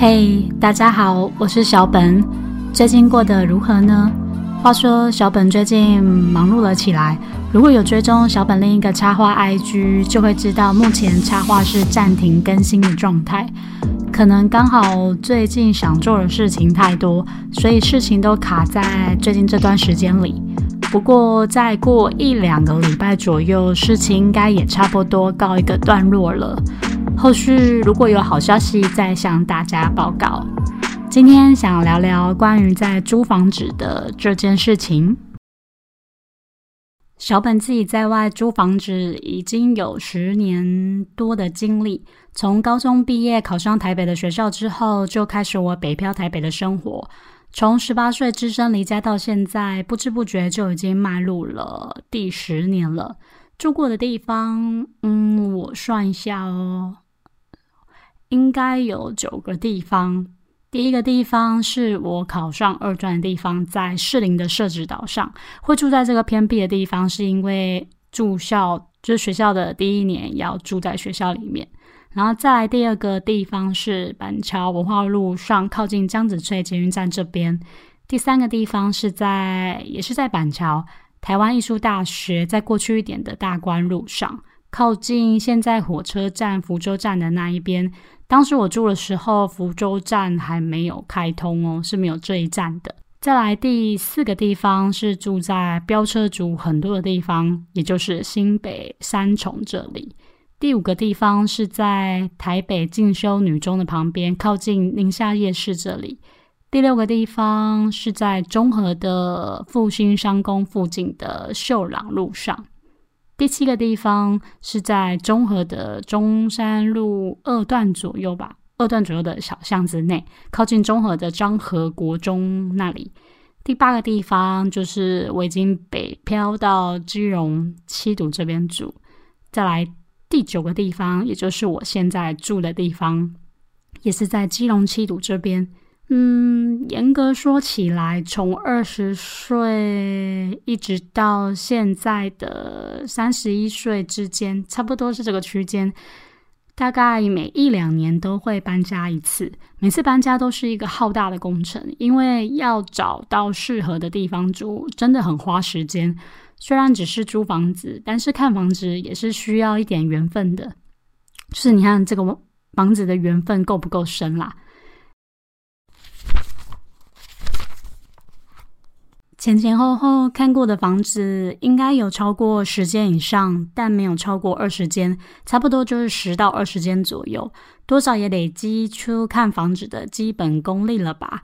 嘿，大家好，我是小本，最近过得如何呢？话说小本最近忙碌了起来，如果有追踪小本另一个插画 IG，就会知道目前插画是暂停更新的状态。可能刚好最近想做的事情太多，所以事情都卡在最近这段时间里。不过再过一两个礼拜左右，事情应该也差不多告一个段落了。后续如果有好消息，再向大家报告。今天想聊聊关于在租房子的这件事情。小本自己在外租房子已经有十年多的经历，从高中毕业考上台北的学校之后，就开始我北漂台北的生活。从十八岁只身离家到现在，不知不觉就已经迈入了第十年了。住过的地方，嗯，我算一下哦。应该有九个地方。第一个地方是我考上二专的地方，在士林的社子岛上。会住在这个偏僻的地方，是因为住校就是学校的第一年要住在学校里面。然后再来第二个地方是板桥文化路上，靠近江子翠捷运站这边。第三个地方是在也是在板桥台湾艺术大学，在过去一点的大关路上，靠近现在火车站福州站的那一边。当时我住的时候，福州站还没有开通哦，是没有这一站的。再来第四个地方是住在飙车族很多的地方，也就是新北三重这里。第五个地方是在台北进修女中的旁边，靠近宁夏夜市这里。第六个地方是在中和的复兴商工附近的秀朗路上。第七个地方是在中和的中山路二段左右吧，二段左右的小巷子内，靠近中和的张和国中那里。第八个地方就是我已经北漂到基隆七堵这边住。再来第九个地方，也就是我现在住的地方，也是在基隆七堵这边。嗯，严格说起来，从二十岁一直到现在的三十一岁之间，差不多是这个区间。大概每一两年都会搬家一次，每次搬家都是一个浩大的工程，因为要找到适合的地方住，真的很花时间。虽然只是租房子，但是看房子也是需要一点缘分的，就是你看这个房子的缘分够不够深啦。前前后后看过的房子应该有超过十间以上，但没有超过二十间，差不多就是十到二十间左右，多少也累积出看房子的基本功力了吧？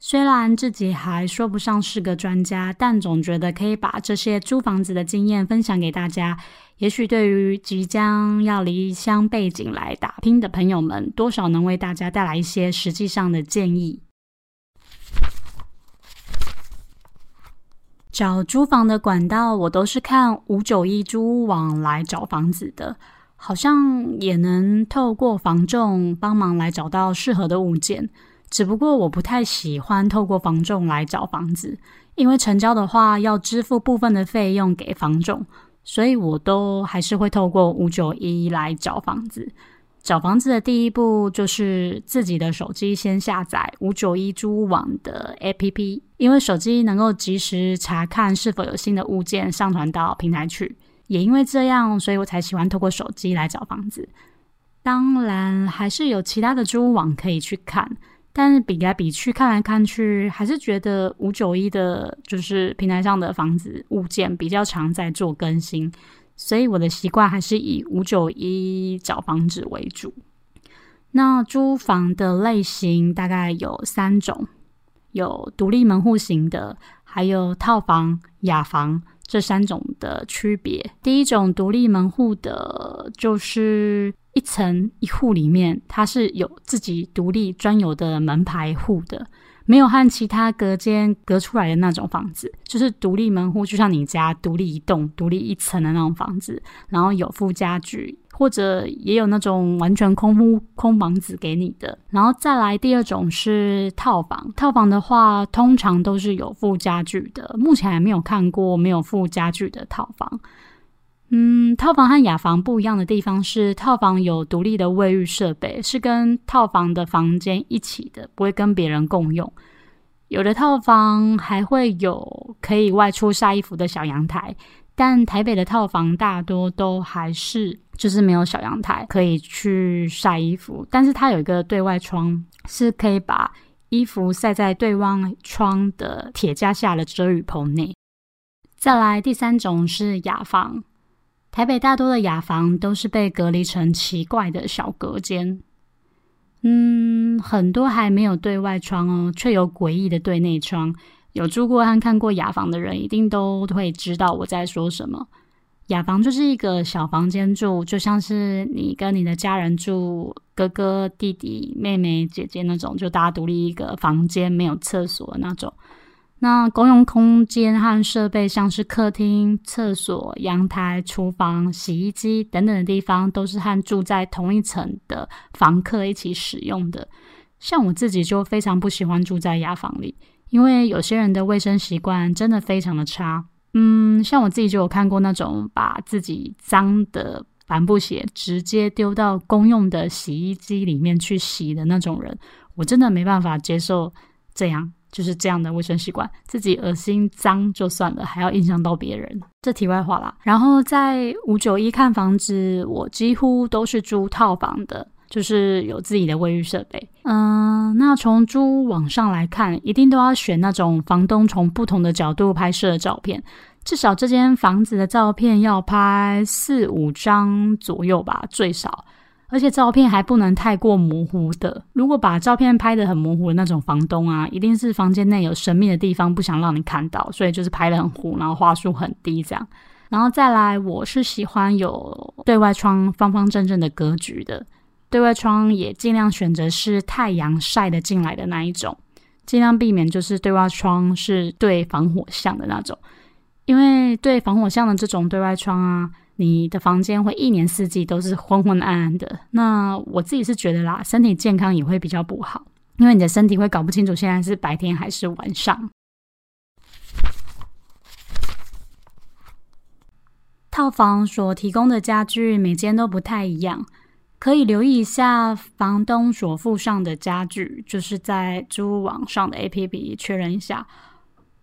虽然自己还说不上是个专家，但总觉得可以把这些租房子的经验分享给大家，也许对于即将要离乡背井来打拼的朋友们，多少能为大家带来一些实际上的建议。找租房的管道，我都是看五九一租屋网来找房子的，好像也能透过房仲帮忙来找到适合的物件。只不过我不太喜欢透过房仲来找房子，因为成交的话要支付部分的费用给房仲，所以我都还是会透过五九一来找房子。找房子的第一步就是自己的手机先下载五九一租屋网的 APP，因为手机能够及时查看是否有新的物件上传到平台去。也因为这样，所以我才喜欢透过手机来找房子。当然，还是有其他的租屋网可以去看，但是比来比去，看来看去，还是觉得五九一的就是平台上的房子物件比较常在做更新。所以我的习惯还是以五九一找房子为主。那租房的类型大概有三种，有独立门户型的，还有套房、雅房这三种的区别。第一种独立门户的，就是一层一户里面，它是有自己独立专有的门牌户的。没有和其他隔间隔出来的那种房子，就是独立门户，就像你家独立一栋、独立一层的那种房子，然后有附家具，或者也有那种完全空屋空房子给你的。然后再来第二种是套房，套房的话通常都是有附家具的，目前还没有看过没有附家具的套房。嗯，套房和雅房不一样的地方是，套房有独立的卫浴设备，是跟套房的房间一起的，不会跟别人共用。有的套房还会有可以外出晒衣服的小阳台，但台北的套房大多都还是就是没有小阳台可以去晒衣服。但是它有一个对外窗，是可以把衣服晒在对外窗的铁架下的遮雨棚内。再来，第三种是雅房。台北大多的雅房都是被隔离成奇怪的小隔间，嗯，很多还没有对外窗哦，却有诡异的对内窗。有住过和看过雅房的人，一定都会知道我在说什么。雅房就是一个小房间住，就像是你跟你的家人住，哥哥、弟弟、妹妹、姐姐那种，就大家独立一个房间，没有厕所那种。那公用空间和设备，像是客厅、厕所、阳台、厨房、洗衣机等等的地方，都是和住在同一层的房客一起使用的。像我自己就非常不喜欢住在雅房里，因为有些人的卫生习惯真的非常的差。嗯，像我自己就有看过那种把自己脏的帆布鞋直接丢到公用的洗衣机里面去洗的那种人，我真的没办法接受这样。就是这样的卫生习惯，自己恶心脏就算了，还要影响到别人，这题外话啦。然后在五九一看房子，我几乎都是租套房的，就是有自己的卫浴设备。嗯，那从租网上来看，一定都要选那种房东从不同的角度拍摄的照片，至少这间房子的照片要拍四五张左右吧，最少。而且照片还不能太过模糊的。如果把照片拍得很模糊的那种房东啊，一定是房间内有神秘的地方，不想让你看到，所以就是拍得很糊，然后话术很低这样。然后再来，我是喜欢有对外窗方方正正的格局的，对外窗也尽量选择是太阳晒得进来的那一种，尽量避免就是对外窗是对防火巷的那种，因为对防火巷的这种对外窗啊。你的房间会一年四季都是昏昏暗暗的，那我自己是觉得啦，身体健康也会比较不好，因为你的身体会搞不清楚现在是白天还是晚上。套房所提供的家具每间都不太一样，可以留意一下房东所附上的家具，就是在租网上的 APP 确认一下。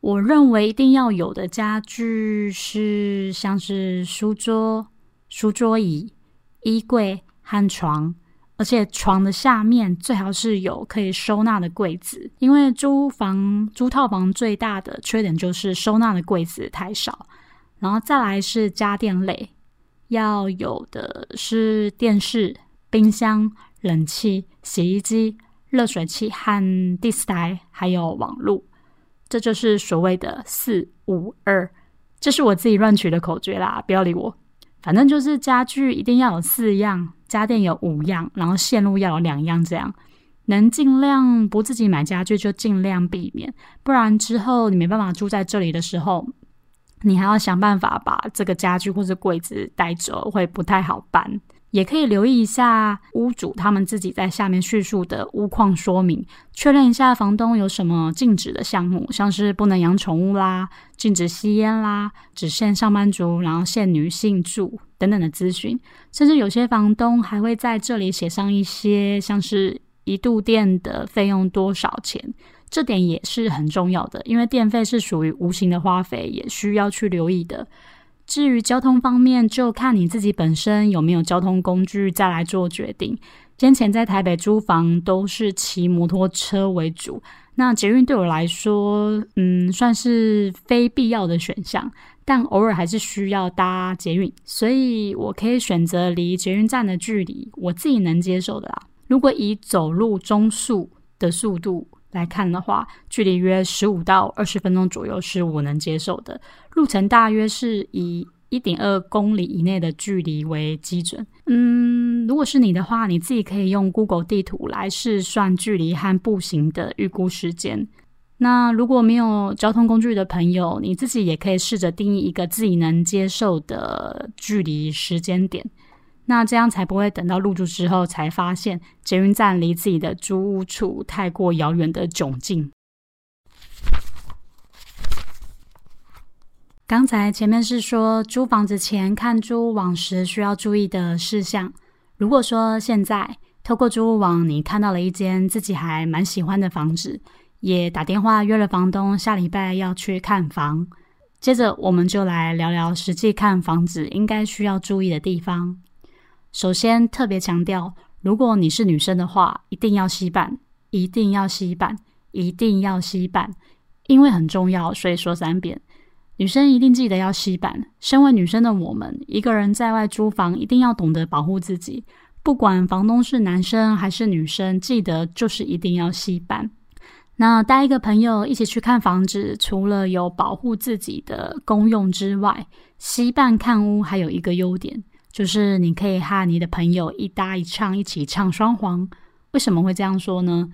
我认为一定要有的家具是像是书桌、书桌椅、衣柜和床，而且床的下面最好是有可以收纳的柜子。因为租房、租套房最大的缺点就是收纳的柜子太少。然后再来是家电类，要有的是电视、冰箱、冷气、洗衣机、热水器和第四台，还有网络。这就是所谓的四五二，这是我自己乱取的口诀啦，不要理我。反正就是家具一定要有四样，家电有五样，然后线路要有两样，这样能尽量不自己买家具就尽量避免，不然之后你没办法住在这里的时候，你还要想办法把这个家具或者柜子带走，会不太好搬。也可以留意一下屋主他们自己在下面叙述的屋况说明，确认一下房东有什么禁止的项目，像是不能养宠物啦、禁止吸烟啦、只限上班族，然后限女性住等等的资讯。甚至有些房东还会在这里写上一些像是一度电的费用多少钱，这点也是很重要的，因为电费是属于无形的花费，也需要去留意的。至于交通方面，就看你自己本身有没有交通工具，再来做决定。先前在台北租房都是骑摩托车为主，那捷运对我来说，嗯，算是非必要的选项，但偶尔还是需要搭捷运，所以我可以选择离捷运站的距离，我自己能接受的啦。如果以走路中速的速度。来看的话，距离约十五到二十分钟左右是我能接受的。路程大约是以一点二公里以内的距离为基准。嗯，如果是你的话，你自己可以用 Google 地图来试算距离和步行的预估时间。那如果没有交通工具的朋友，你自己也可以试着定义一个自己能接受的距离时间点。那这样才不会等到入住之后才发现捷运站离自己的租屋处太过遥远的窘境。刚才前面是说租房子前看租屋网时需要注意的事项。如果说现在透过租屋网，你看到了一间自己还蛮喜欢的房子，也打电话约了房东下礼拜要去看房，接着我们就来聊聊实际看房子应该需要注意的地方。首先特别强调，如果你是女生的话，一定要吸板，一定要吸板，一定要吸板，因为很重要，所以说三遍。女生一定记得要吸板。身为女生的我们，一个人在外租房，一定要懂得保护自己。不管房东是男生还是女生，记得就是一定要吸板。那带一个朋友一起去看房子，除了有保护自己的功用之外，吸板看屋还有一个优点，就是你可以和你的朋友一搭一唱，一起唱双簧。为什么会这样说呢？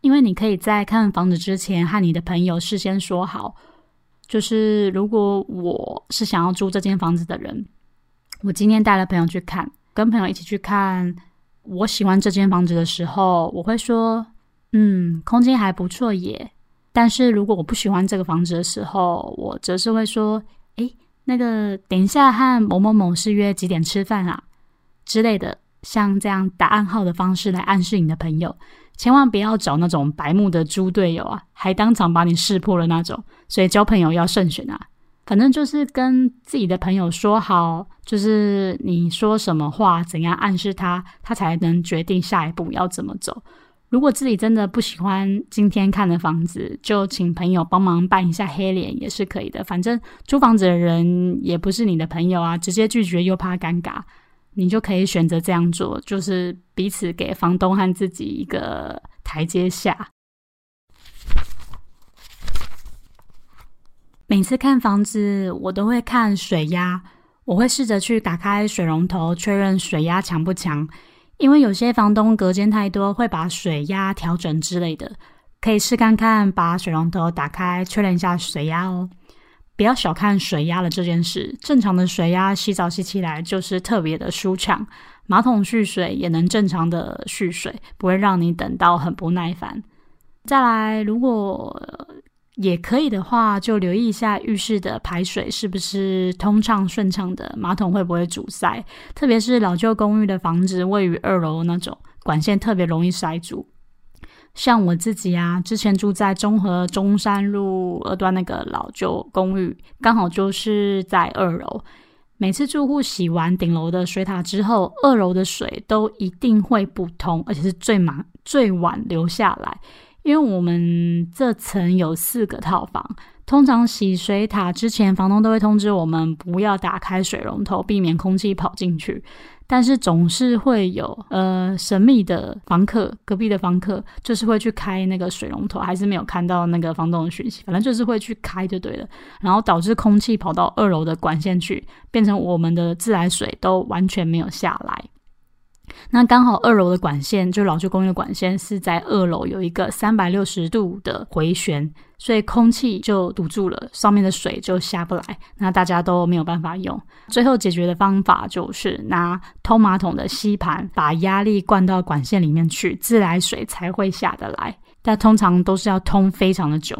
因为你可以在看房子之前和你的朋友事先说好。就是如果我是想要租这间房子的人，我今天带了朋友去看，跟朋友一起去看，我喜欢这间房子的时候，我会说，嗯，空间还不错耶。但是如果我不喜欢这个房子的时候，我则是会说，诶，那个等一下和某某某是约几点吃饭啊之类的，像这样打暗号的方式来暗示你的朋友。千万不要找那种白目的猪队友啊，还当场把你识破了那种。所以交朋友要慎选啊。反正就是跟自己的朋友说好，就是你说什么话，怎样暗示他，他才能决定下一步要怎么走。如果自己真的不喜欢今天看的房子，就请朋友帮忙扮一下黑脸也是可以的。反正租房子的人也不是你的朋友啊，直接拒绝又怕尴尬。你就可以选择这样做，就是彼此给房东和自己一个台阶下。每次看房子，我都会看水压，我会试着去打开水龙头，确认水压强不强。因为有些房东隔间太多，会把水压调整之类的，可以试看看把水龙头打开，确认一下水压哦。不要小看水压的这件事，正常的水压洗澡洗起来就是特别的舒畅，马桶蓄水也能正常的蓄水，不会让你等到很不耐烦。再来，如果也可以的话，就留意一下浴室的排水是不是通畅顺畅的，马桶会不会阻塞，特别是老旧公寓的房子位于二楼那种，管线特别容易塞住。像我自己啊，之前住在中和中山路二段那个老旧公寓，刚好就是在二楼。每次住户洗完顶楼的水塔之后，二楼的水都一定会不通，而且是最忙最晚流下来。因为我们这层有四个套房，通常洗水塔之前，房东都会通知我们不要打开水龙头，避免空气跑进去。但是总是会有呃神秘的房客，隔壁的房客就是会去开那个水龙头，还是没有看到那个房东的讯息，反正就是会去开就对了，然后导致空气跑到二楼的管线去，变成我们的自来水都完全没有下来。那刚好二楼的管线，就老旧公寓的管线是在二楼有一个三百六十度的回旋，所以空气就堵住了，上面的水就下不来，那大家都没有办法用。最后解决的方法就是拿通马桶的吸盘把压力灌到管线里面去，自来水才会下得来。但通常都是要通非常的久。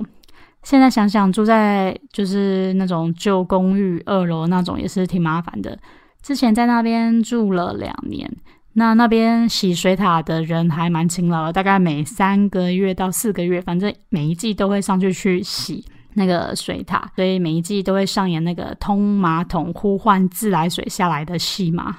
现在想想，住在就是那种旧公寓二楼那种也是挺麻烦的。之前在那边住了两年。那那边洗水塔的人还蛮勤劳的，大概每三个月到四个月，反正每一季都会上去去洗那个水塔，所以每一季都会上演那个通马桶呼唤自来水下来的戏码。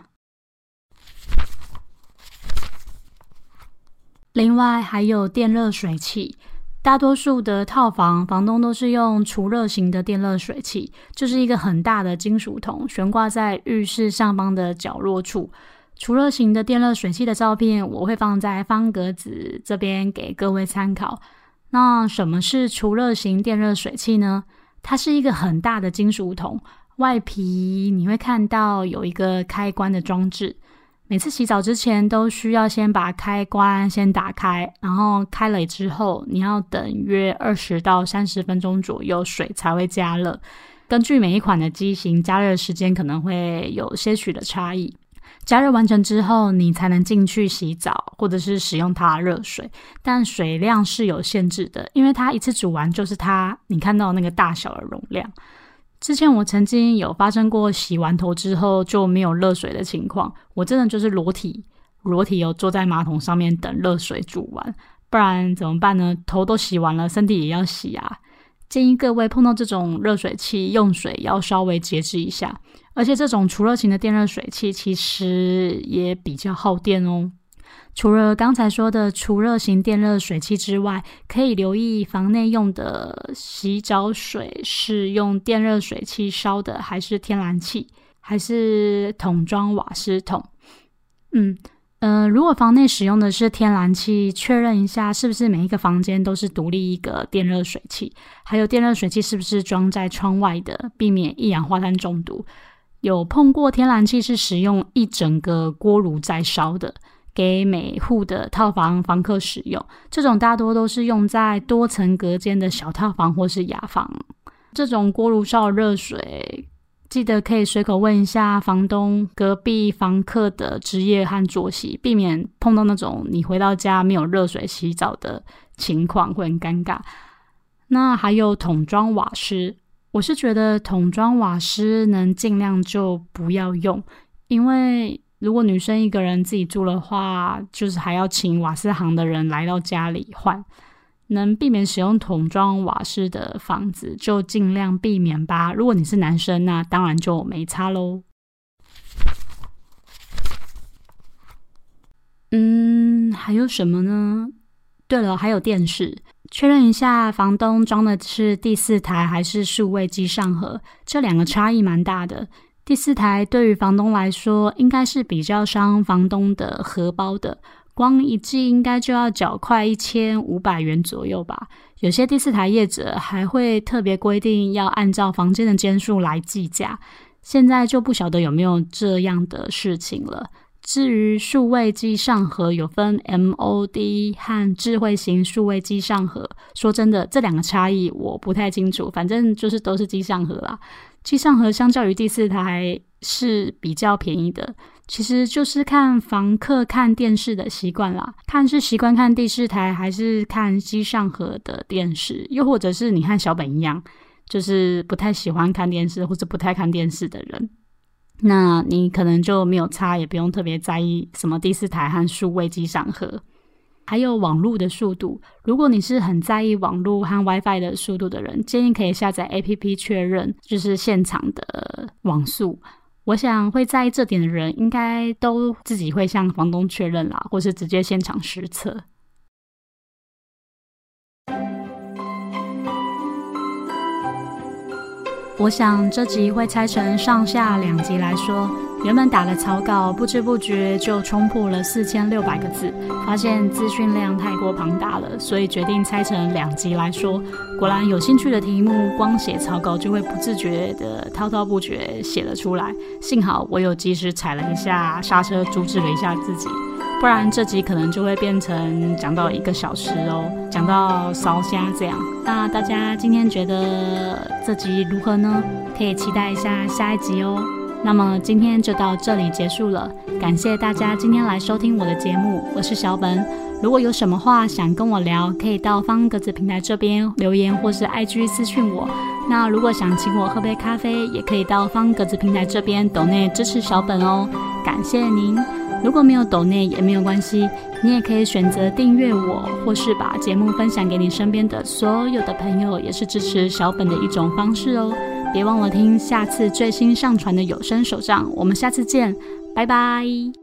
另外还有电热水器，大多数的套房房东都是用除热型的电热水器，就是一个很大的金属桶，悬挂在浴室上方的角落处。除热型的电热水器的照片，我会放在方格子这边给各位参考。那什么是除热型电热水器呢？它是一个很大的金属桶，外皮你会看到有一个开关的装置。每次洗澡之前都需要先把开关先打开，然后开了之后，你要等约二十到三十分钟左右，水才会加热。根据每一款的机型，加热时间可能会有些许的差异。加热完成之后，你才能进去洗澡，或者是使用它的热水。但水量是有限制的，因为它一次煮完就是它你看到那个大小的容量。之前我曾经有发生过洗完头之后就没有热水的情况，我真的就是裸体，裸体有坐在马桶上面等热水煮完，不然怎么办呢？头都洗完了，身体也要洗啊。建议各位碰到这种热水器用水要稍微节制一下，而且这种除热型的电热水器其实也比较耗电哦。除了刚才说的除热型电热水器之外，可以留意房内用的洗澡水是用电热水器烧的，还是天然气，还是桶装瓦斯桶？嗯。呃，如果房内使用的是天然气，确认一下是不是每一个房间都是独立一个电热水器，还有电热水器是不是装在窗外的，避免一氧化碳中毒。有碰过天然气是使用一整个锅炉在烧的，给每户的套房房客使用，这种大多都是用在多层隔间的小套房或是雅房。这种锅炉烧热水。记得可以随口问一下房东隔壁房客的职业和作息，避免碰到那种你回到家没有热水洗澡的情况，会很尴尬。那还有桶装瓦斯，我是觉得桶装瓦斯能尽量就不要用，因为如果女生一个人自己住的话，就是还要请瓦斯行的人来到家里换。能避免使用桶装瓦斯的房子，就尽量避免吧。如果你是男生，那当然就没差喽。嗯，还有什么呢？对了，还有电视，确认一下房东装的是第四台还是数位机上盒，这两个差异蛮大的。第四台对于房东来说，应该是比较伤房东的荷包的。光一季应该就要缴快一千五百元左右吧。有些第四台业者还会特别规定要按照房间的间数来计价。现在就不晓得有没有这样的事情了。至于数位机上盒有分 MOD 和智慧型数位机上盒，说真的，这两个差异我不太清楚。反正就是都是机上盒啦。机上盒相较于第四台是比较便宜的。其实就是看房客看电视的习惯啦，看是习惯看第四台，还是看机上盒的电视，又或者是你和小本一样，就是不太喜欢看电视或者不太看电视的人，那你可能就没有差，也不用特别在意什么第四台和数位机上盒，还有网络的速度。如果你是很在意网络和 WiFi 的速度的人，建议可以下载 APP 确认，就是现场的网速。我想会在意这点的人，应该都自己会向房东确认啦，或是直接现场实测。我想这集会拆成上下两集来说。原本打了草稿，不知不觉就冲破了四千六百个字，发现资讯量太过庞大了，所以决定拆成两集来说。果然，有兴趣的题目，光写草稿就会不自觉的滔滔不绝写了出来。幸好我有及时踩了一下刹车，阻止了一下自己，不然这集可能就会变成讲到一个小时哦，讲到烧虾这样。那大家今天觉得这集如何呢？可以期待一下下一集哦。那么今天就到这里结束了，感谢大家今天来收听我的节目，我是小本。如果有什么话想跟我聊，可以到方格子平台这边留言，或是 IG 私讯我。那如果想请我喝杯咖啡，也可以到方格子平台这边抖内支持小本哦，感谢您。如果没有抖内也没有关系，你也可以选择订阅我，或是把节目分享给你身边的所有的朋友，也是支持小本的一种方式哦。别忘了听下次最新上传的有声手账，我们下次见，拜拜。